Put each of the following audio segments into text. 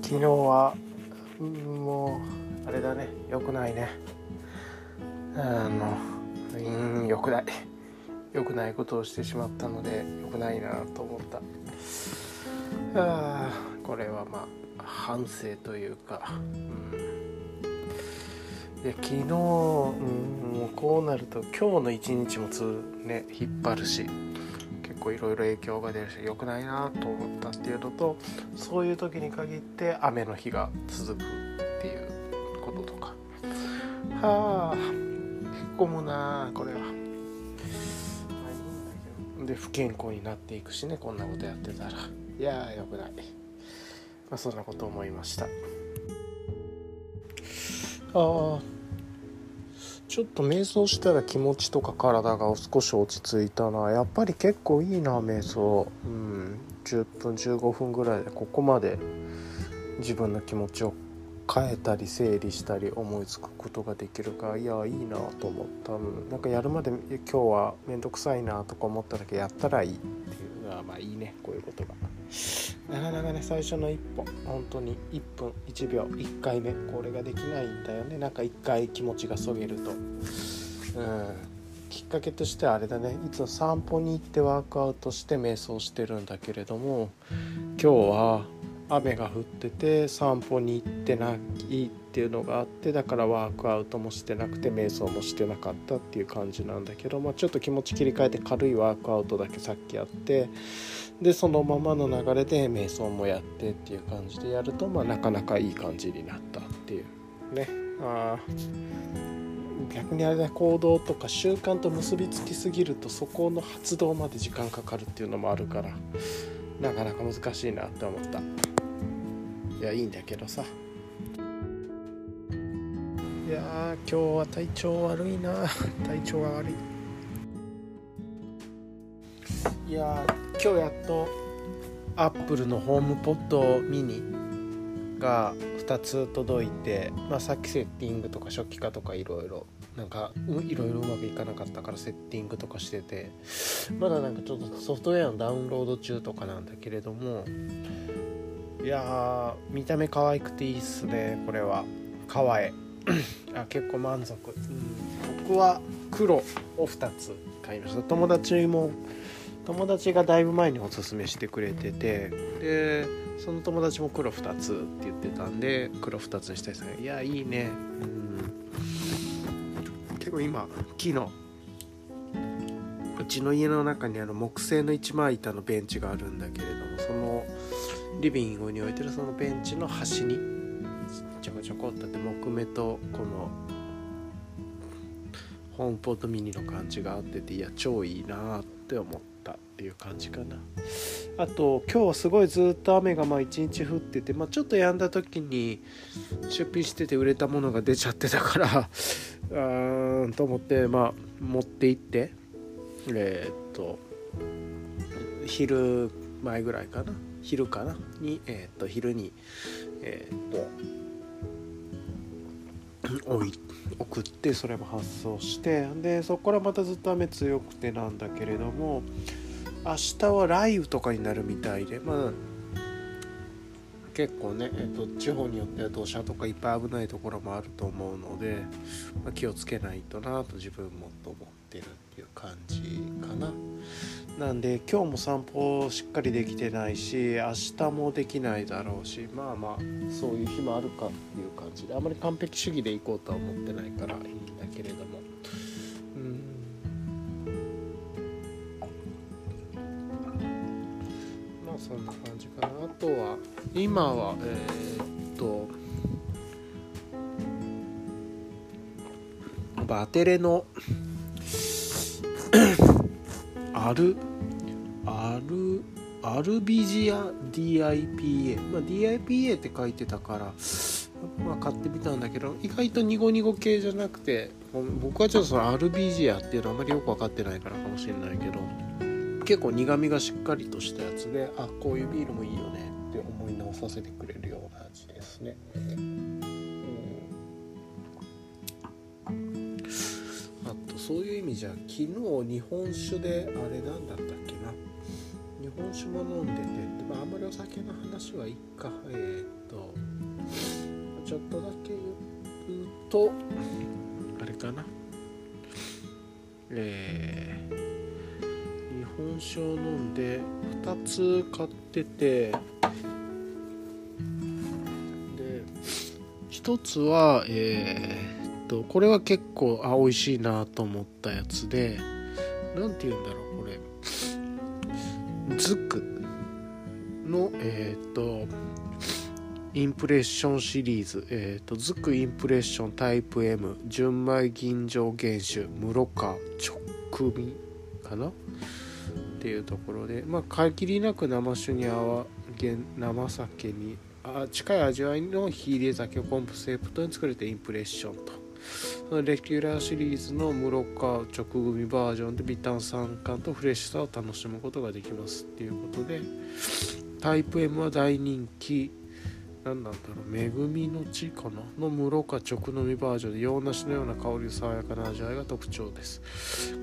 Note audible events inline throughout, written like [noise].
昨日はもうあれだね。良くないね。あのうん良くない。良くないことをしてしまったので良くないなと思った。あこれはまあ反省というか、うん、で昨日、うん、もうこうなると今日の一日もつね引っ張るし。構いろいろ影響が出るし良くないなと思ったっていうのとそういう時に限って雨の日が続くっていうこととか。はあへこむなこれは。で不健康になっていくしねこんなことやってたら。いやーよくない、まあ、そんなこと思いました。ああちょっと瞑想したら気持ちとか体が少し落ち着いたな。やっぱり結構いいな瞑想。うん。10分15分ぐらいでここまで自分の気持ちを変えたり整理したり思いつくことができるからいやいいなと思った。なんかやるまで今日は面倒くさいなとか思っただけやったらいいっていうのはまあいいね。こういうことが。なかなかね最初の一歩本当に1分1秒1回目これができないんだよね。なんか1回気持ちがそげると。うん。きっかけとしてはあれだね。いつも散歩に行ってワークアウトして瞑想してるんだけれども今日は雨が降ってて散歩に行ってないっていうのがあってだからワークアウトもしてなくて瞑想もしてなかったっていう感じなんだけど、まあ、ちょっと気持ち切り替えて軽いワークアウトだけさっきやってでそのままの流れで瞑想もやってっていう感じでやると、まあ、なかなかいい感じになったっていう。ね。あ逆にあれだ行動とか習慣と結びつきすぎるとそこの発動まで時間かかるっていうのもあるからなかなか難しいなって思った。いやいいんだけどさ。いや今日は体調悪いな。体調が悪い。いや今日やっとアップルのホームポットミニが2つ届いて、まあ、さっきセッティングとか初期化とかいろいろなんかいろいろうまくいかなかったからセッティングとかしててまだなんかちょっとソフトウェアのダウンロード中とかなんだけれどもいや見た目可愛くていいっすねこれは。可愛いあ結構満足、うん、僕は黒を2つ買いました。友達も友達がだいぶ前におすすめしてくれててでその友達も黒2つって言ってたんで黒2つにしたいですね。いやいいね。うん。結構今木のうちの家の中にあの木製の一枚板のベンチがあるんだけれどもそのリビングに置いてるそのベンチの端にちょこちょこっとって木目とこのホームポートミニの感じがあってていや超いいなって思って。ったっていう感じかな。あと今日はすごいずっと雨がまあ1日降ってて、まあ、ちょっと止んだ時に出品してて売れたものが出ちゃってたから [laughs] うーんと思ってまあ持って行ってえー、っと昼前ぐらいかな。昼かな？に、えー、っと昼にえー、っと置い送ってそれも発送してでそこからまたずっと雨強くてなんだけれども明日は雷雨とかになるみたいでまあ結構ね、えっと、地方によっては土砂とかいっぱい危ないところもあると思うので、まあ、気をつけないとなと自分もと思ってるっていう感じかな。なんで今日も散歩しっかりできてないし明日もできないだろうしまあまあそういう日もあるかっていう感じであまり完璧主義で行こうとは思ってないからいいんだけれどもそんな感じかな。あとは今はえー、っとバテレの [coughs] アルアルアルビジア DIPA、まあ、DIPA って書いてたから、まあ、買ってみたんだけど意外とニゴニゴ系じゃなくて僕はちょっとそのアルビジアっていうのあまりよく分かってないからかもしれないけど。結構苦みがしっかりとしたやつであこういうビールもいいよねって思い直させてくれるような味ですね。あとそういう意味じゃ昨日日本酒であれなんだったっけな。日本酒も飲んでて、まあ、あんまりお酒の話はいっか。えー、っとちょっとだけ言うとあれかな。えー、本酒を飲んで2つ買っててで1つはえー、っとこれは結構あ美味しいなと思ったやつで何て言うんだろうこれ。ズクのえっ、とインプレッションシリーズ、えーと、ズクインプレッションタイプ M 純米吟醸原酒。室賀直味かな？っていうところでまあ限りなく生酒に合わ生酒にあ近い味わいの火入れ酒をコンセプトに作れたインプレッションと。そのレギュラーシリーズの室川直組バージョンでビタン酸感とフレッシュさを楽しむことができますっていうことでタイプ M は大人気。何なんだろう恵みの地かな？の室賀直飲みバージョンで洋梨のような香り爽やかな味わいが特徴です。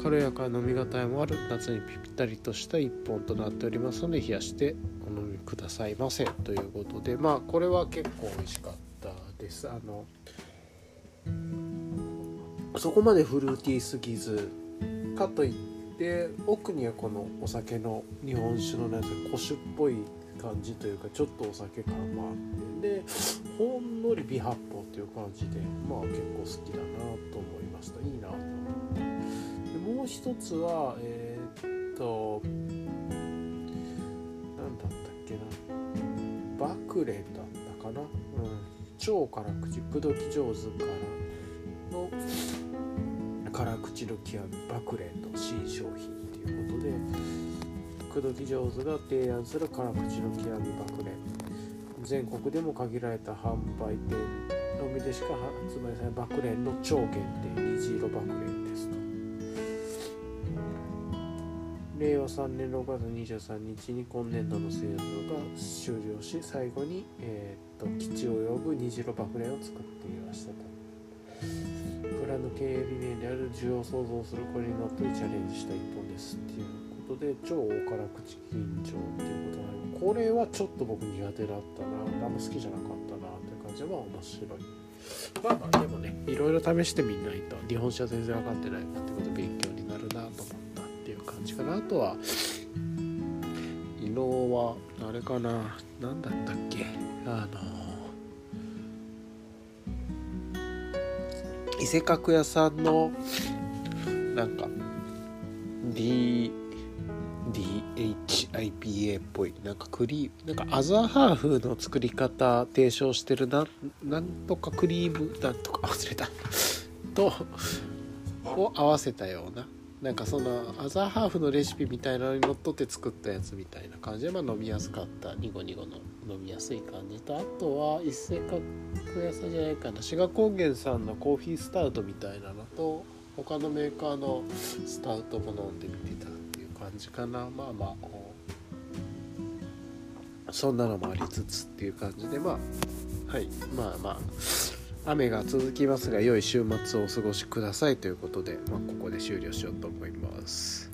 軽やかな飲み応えもある夏にぴったりとした一本となっておりますので冷やしてお飲みくださいませということでまあこれは結構美味しかったです。あのそこまでフルーティーすぎずかといって奥にはこのお酒の日本酒のなんか古酒っぽい感じというかちょっとお酒感もあってでほんのり微発泡っていう感じでまあ結構好きだなと思いました。いいなと思って。でもう一つはえー、っと何だったっけな。バクレだったかな、うん、超辛口口説き上手からの辛口の極みバクレンの新商品っていうことで口説き上手が提案する辛口の極みバクレン全国でも限られた販売店のみでしか発売されないバクレンの超限定虹色バクレンですと。令和3年6月23日に今年度の製造が終了し最後に、えー、っと基地を呼ぶ虹色バクレンを作っていましたと。ラの経営理念である需要を創造するこれにのっとりチャレンジした一本ですっていう。ことで超大辛口緊張っていうことなのこれはちょっと僕苦手だったな。あんま好きじゃなかったなって感じは面白い。まあまあでもねいろいろ試してみないと。日本酒は全然分かってないなってこと勉強になるなと思ったっていう感じかな。あとは色はあれかな。何だったっけ。あの伊勢角屋さんのなんか DHIPA っぽい。なんかクリームなんかアザーハーフの作り方提唱してるななんとかクリームなんとか忘れた。[laughs] とを合わせたような。なんかそのアザーハーフのレシピみたいなのにのっとって作ったやつみたいな感じで、まあ、飲みやすかった。ニゴニゴの飲みやすい感じとあとは一斉角屋さんじゃないかな。志賀高原さんのコーヒースタウトみたいなのと他のメーカーのスタウトも飲んでみてたっていう感じかな。まあまあそんなのもありつつっていう感じでまあはいまあまあ雨が続きますが良い週末をお過ごしくださいということで、まあ、ここで終了しようと思います。